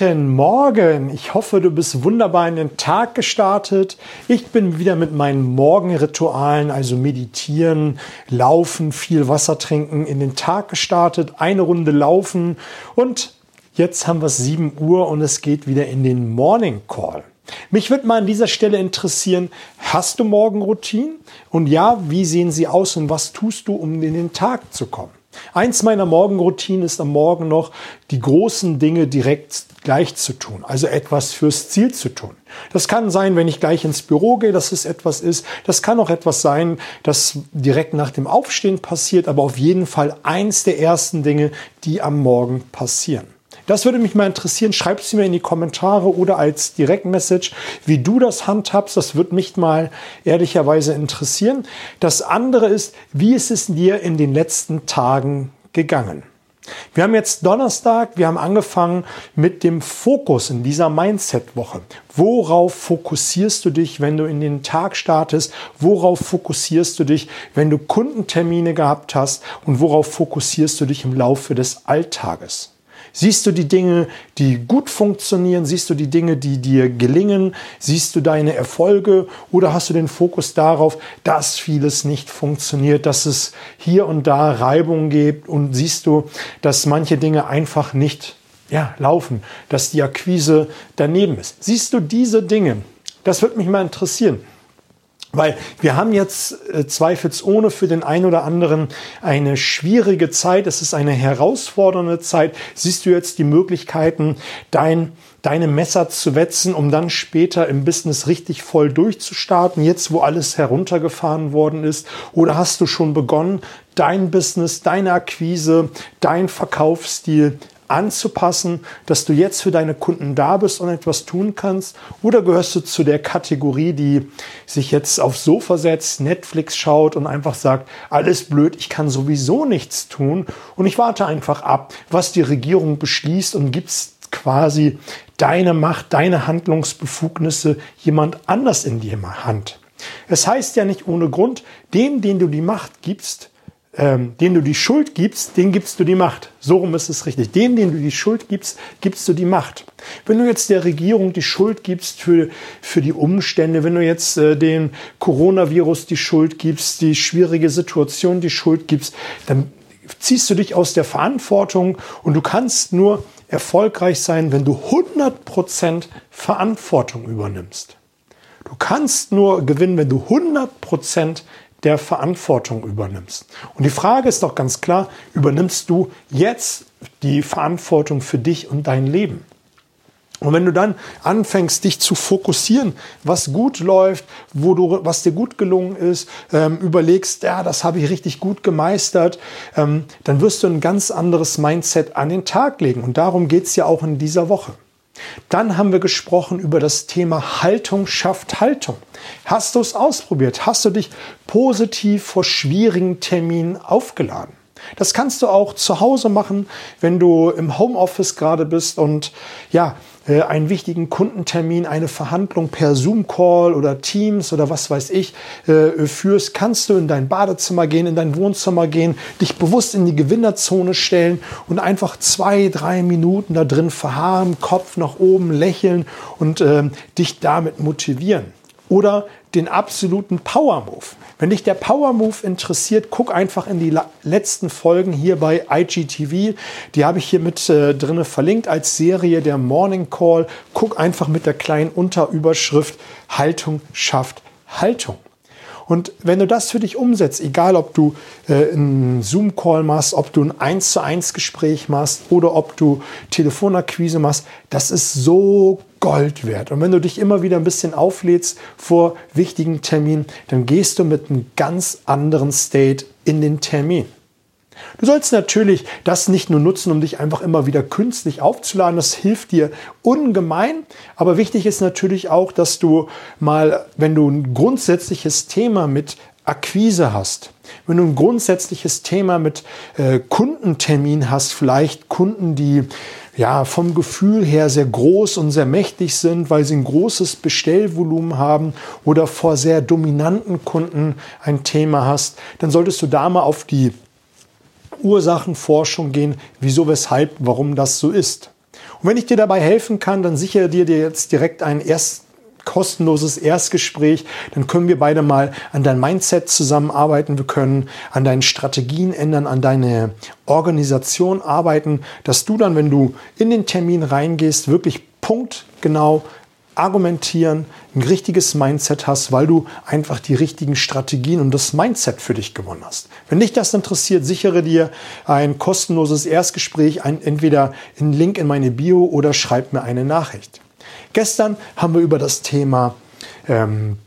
Guten Morgen, ich hoffe, du bist wunderbar in den Tag gestartet. Ich bin wieder mit meinen Morgenritualen, also meditieren, laufen, viel Wasser trinken, in den Tag gestartet, eine Runde laufen und jetzt haben wir 7 Uhr und es geht wieder in den Morning Call. Mich würde mal an dieser Stelle interessieren, hast du Morgenroutinen? Und ja, wie sehen sie aus und was tust du, um in den Tag zu kommen? Eins meiner Morgenroutinen ist am Morgen noch, die großen Dinge direkt gleich zu tun, also etwas fürs Ziel zu tun. Das kann sein, wenn ich gleich ins Büro gehe, dass es etwas ist. Das kann auch etwas sein, das direkt nach dem Aufstehen passiert, aber auf jeden Fall eins der ersten Dinge, die am Morgen passieren. Das würde mich mal interessieren. Schreib es mir in die Kommentare oder als Direktmessage, wie du das handhabst. Das würde mich mal ehrlicherweise interessieren. Das andere ist, wie ist es dir in den letzten Tagen gegangen? Wir haben jetzt Donnerstag, wir haben angefangen mit dem Fokus in dieser Mindset-Woche. Worauf fokussierst du dich, wenn du in den Tag startest? Worauf fokussierst du dich, wenn du Kundentermine gehabt hast? Und worauf fokussierst du dich im Laufe des Alltages? Siehst du die Dinge, die gut funktionieren? Siehst du die Dinge, die dir gelingen? Siehst du deine Erfolge? Oder hast du den Fokus darauf, dass vieles nicht funktioniert, dass es hier und da Reibung gibt? Und siehst du, dass manche Dinge einfach nicht ja, laufen, dass die Akquise daneben ist? Siehst du diese Dinge? Das würde mich mal interessieren. Weil wir haben jetzt äh, zweifelsohne für den einen oder anderen eine schwierige Zeit. Es ist eine herausfordernde Zeit. Siehst du jetzt die Möglichkeiten, dein, deine Messer zu wetzen, um dann später im Business richtig voll durchzustarten, jetzt wo alles heruntergefahren worden ist? Oder hast du schon begonnen, dein Business, deine Akquise, dein Verkaufsstil anzupassen, dass du jetzt für deine Kunden da bist und etwas tun kannst? Oder gehörst du zu der Kategorie, die sich jetzt aufs Sofa setzt, Netflix schaut und einfach sagt, alles blöd, ich kann sowieso nichts tun und ich warte einfach ab, was die Regierung beschließt und gibst quasi deine Macht, deine Handlungsbefugnisse jemand anders in die Hand. Es heißt ja nicht ohne Grund, dem, den du die Macht gibst, ähm, dem du die Schuld gibst, den gibst du die Macht. So rum ist es richtig. Dem, den du die Schuld gibst, gibst du die Macht. Wenn du jetzt der Regierung die Schuld gibst für, für die Umstände, wenn du jetzt äh, den Coronavirus die Schuld gibst, die schwierige Situation die Schuld gibst, dann ziehst du dich aus der Verantwortung und du kannst nur erfolgreich sein, wenn du 100% Verantwortung übernimmst. Du kannst nur gewinnen, wenn du 100% der Verantwortung übernimmst. Und die Frage ist doch ganz klar, übernimmst du jetzt die Verantwortung für dich und dein Leben? Und wenn du dann anfängst, dich zu fokussieren, was gut läuft, wo du, was dir gut gelungen ist, ähm, überlegst, ja, das habe ich richtig gut gemeistert, ähm, dann wirst du ein ganz anderes Mindset an den Tag legen. Und darum geht's ja auch in dieser Woche. Dann haben wir gesprochen über das Thema Haltung schafft Haltung. Hast du es ausprobiert? Hast du dich positiv vor schwierigen Terminen aufgeladen? Das kannst du auch zu Hause machen, wenn du im Homeoffice gerade bist und ja, äh, einen wichtigen Kundentermin, eine Verhandlung per Zoom-Call oder Teams oder was weiß ich äh, führst, kannst du in dein Badezimmer gehen, in dein Wohnzimmer gehen, dich bewusst in die Gewinnerzone stellen und einfach zwei, drei Minuten da drin verharren, Kopf nach oben lächeln und äh, dich damit motivieren. Oder den absoluten Power Move. Wenn dich der Power Move interessiert, guck einfach in die letzten Folgen hier bei IGTV. Die habe ich hier mit äh, drinne verlinkt als Serie der Morning Call. Guck einfach mit der kleinen Unterüberschrift Haltung schafft Haltung. Und wenn du das für dich umsetzt, egal ob du äh, einen Zoom-Call machst, ob du ein 1 zu 1 Gespräch machst oder ob du Telefonakquise machst, das ist so Gold wert. Und wenn du dich immer wieder ein bisschen auflädst vor wichtigen Terminen, dann gehst du mit einem ganz anderen State in den Termin. Du sollst natürlich das nicht nur nutzen, um dich einfach immer wieder künstlich aufzuladen. Das hilft dir ungemein. Aber wichtig ist natürlich auch, dass du mal, wenn du ein grundsätzliches Thema mit Akquise hast, wenn du ein grundsätzliches Thema mit äh, Kundentermin hast, vielleicht Kunden, die ja vom Gefühl her sehr groß und sehr mächtig sind, weil sie ein großes Bestellvolumen haben oder vor sehr dominanten Kunden ein Thema hast, dann solltest du da mal auf die Ursachenforschung gehen, wieso, weshalb, warum das so ist. Und wenn ich dir dabei helfen kann, dann sichere dir jetzt direkt ein erst kostenloses Erstgespräch. Dann können wir beide mal an dein Mindset zusammenarbeiten. Wir können an deinen Strategien ändern, an deine Organisation arbeiten, dass du dann, wenn du in den Termin reingehst, wirklich punktgenau argumentieren, ein richtiges Mindset hast, weil du einfach die richtigen Strategien und das Mindset für dich gewonnen hast. Wenn dich das interessiert, sichere dir ein kostenloses Erstgespräch, ein, entweder einen Link in meine Bio oder schreib mir eine Nachricht. Gestern haben wir über das Thema ähm,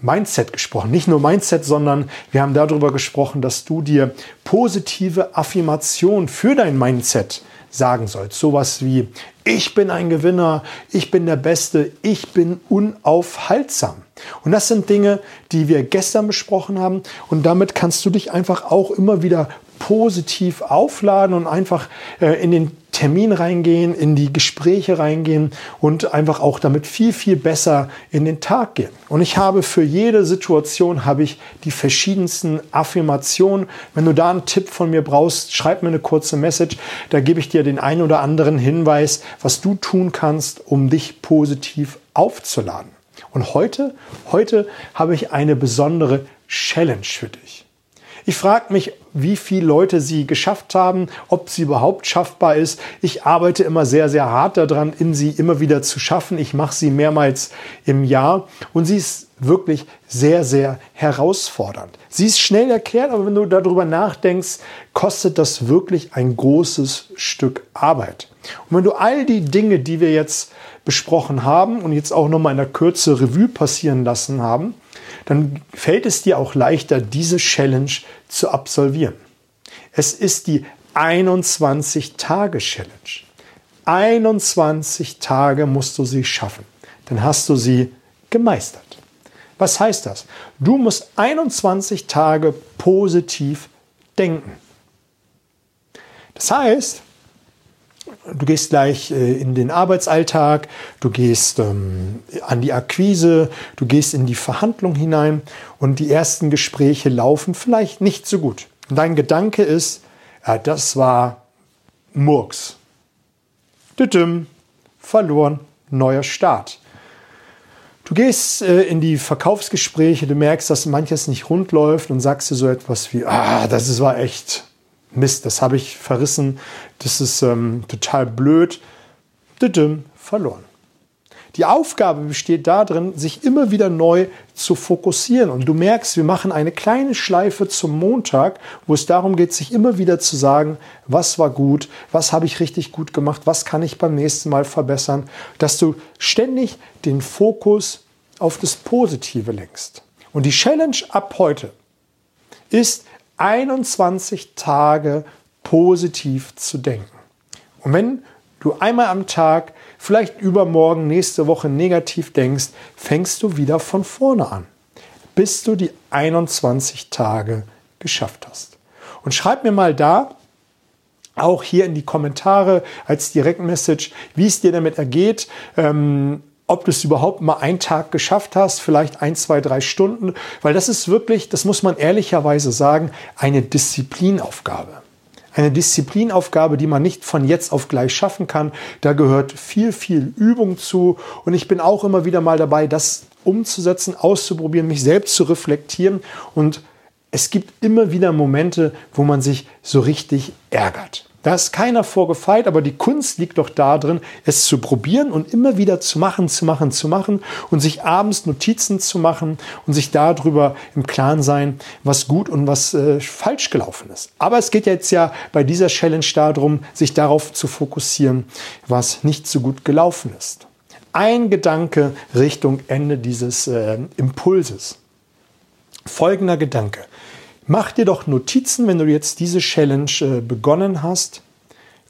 Mindset gesprochen. Nicht nur Mindset, sondern wir haben darüber gesprochen, dass du dir positive Affirmation für dein Mindset sagen sollst. Sowas wie, ich bin ein Gewinner, ich bin der Beste, ich bin unaufhaltsam. Und das sind Dinge, die wir gestern besprochen haben. Und damit kannst du dich einfach auch immer wieder positiv aufladen und einfach äh, in den Termin reingehen, in die Gespräche reingehen und einfach auch damit viel, viel besser in den Tag gehen. Und ich habe für jede Situation habe ich die verschiedensten Affirmationen. Wenn du da einen Tipp von mir brauchst, schreib mir eine kurze Message. Da gebe ich dir den einen oder anderen Hinweis, was du tun kannst, um dich positiv aufzuladen. Und heute, heute habe ich eine besondere Challenge für dich. Ich frage mich, wie viele Leute sie geschafft haben, ob sie überhaupt schaffbar ist. Ich arbeite immer sehr, sehr hart daran, in sie immer wieder zu schaffen. Ich mache sie mehrmals im Jahr und sie ist wirklich sehr, sehr herausfordernd. Sie ist schnell erklärt, aber wenn du darüber nachdenkst, kostet das wirklich ein großes Stück Arbeit. Und wenn du all die Dinge, die wir jetzt besprochen haben und jetzt auch nochmal in der Kürze Revue passieren lassen haben, dann fällt es dir auch leichter, diese Challenge zu absolvieren. Es ist die 21-Tage-Challenge. 21 Tage musst du sie schaffen. Dann hast du sie gemeistert. Was heißt das? Du musst 21 Tage positiv denken. Das heißt, du gehst gleich äh, in den Arbeitsalltag, du gehst ähm, an die Akquise, du gehst in die Verhandlung hinein und die ersten Gespräche laufen vielleicht nicht so gut. Und dein Gedanke ist, ja, das war Murks. Düdüm, verloren, neuer Start. Du gehst äh, in die Verkaufsgespräche, du merkst, dass manches nicht rund läuft und sagst dir so etwas wie, ah, das war echt Mist, das habe ich verrissen, das ist ähm, total blöd, verloren. Die Aufgabe besteht darin, sich immer wieder neu zu fokussieren. Und du merkst, wir machen eine kleine Schleife zum Montag, wo es darum geht, sich immer wieder zu sagen, was war gut, was habe ich richtig gut gemacht, was kann ich beim nächsten Mal verbessern, dass du ständig den Fokus auf das Positive lenkst. Und die Challenge ab heute ist, 21 Tage positiv zu denken. Und wenn du einmal am Tag, vielleicht übermorgen, nächste Woche negativ denkst, fängst du wieder von vorne an, bis du die 21 Tage geschafft hast. Und schreib mir mal da, auch hier in die Kommentare als Direktmessage, wie es dir damit ergeht. Ähm, ob du es überhaupt mal einen Tag geschafft hast, vielleicht ein, zwei, drei Stunden, weil das ist wirklich, das muss man ehrlicherweise sagen, eine Disziplinaufgabe. Eine Disziplinaufgabe, die man nicht von jetzt auf gleich schaffen kann. Da gehört viel, viel Übung zu. Und ich bin auch immer wieder mal dabei, das umzusetzen, auszuprobieren, mich selbst zu reflektieren. Und es gibt immer wieder Momente, wo man sich so richtig ärgert. Da ist keiner vorgefeit, aber die Kunst liegt doch darin, es zu probieren und immer wieder zu machen, zu machen, zu machen und sich abends Notizen zu machen und sich darüber im Klaren sein, was gut und was äh, falsch gelaufen ist. Aber es geht jetzt ja bei dieser Challenge darum, sich darauf zu fokussieren, was nicht so gut gelaufen ist. Ein Gedanke Richtung Ende dieses äh, Impulses. Folgender Gedanke. Mach dir doch Notizen, wenn du jetzt diese Challenge äh, begonnen hast,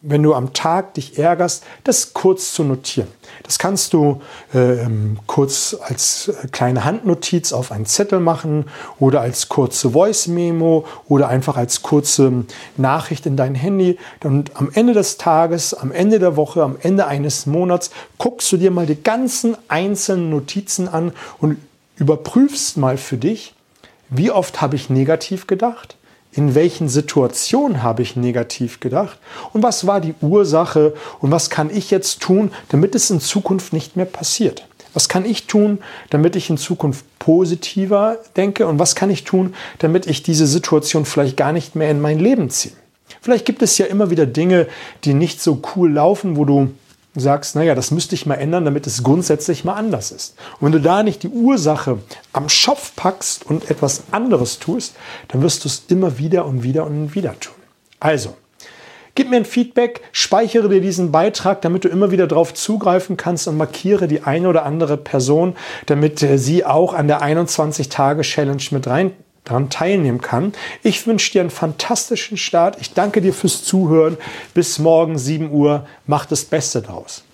wenn du am Tag dich ärgerst, das kurz zu notieren. Das kannst du äh, kurz als äh, kleine Handnotiz auf einen Zettel machen oder als kurze Voice-Memo oder einfach als kurze Nachricht in dein Handy. Und am Ende des Tages, am Ende der Woche, am Ende eines Monats guckst du dir mal die ganzen einzelnen Notizen an und überprüfst mal für dich, wie oft habe ich negativ gedacht? in welchen Situationen habe ich negativ gedacht und was war die Ursache und was kann ich jetzt tun, damit es in Zukunft nicht mehr passiert. Was kann ich tun, damit ich in Zukunft positiver denke und was kann ich tun, damit ich diese Situation vielleicht gar nicht mehr in mein Leben ziehe. Vielleicht gibt es ja immer wieder Dinge, die nicht so cool laufen, wo du sagst, naja, das müsste ich mal ändern, damit es grundsätzlich mal anders ist. Und wenn du da nicht die Ursache am Schopf packst und etwas anderes tust, dann wirst du es immer wieder und wieder und wieder tun. Also, Gib mir ein Feedback, speichere dir diesen Beitrag, damit du immer wieder darauf zugreifen kannst und markiere die eine oder andere Person, damit äh, sie auch an der 21-Tage-Challenge mit rein daran teilnehmen kann. Ich wünsche dir einen fantastischen Start. Ich danke dir fürs Zuhören. Bis morgen 7 Uhr. Mach das Beste draus.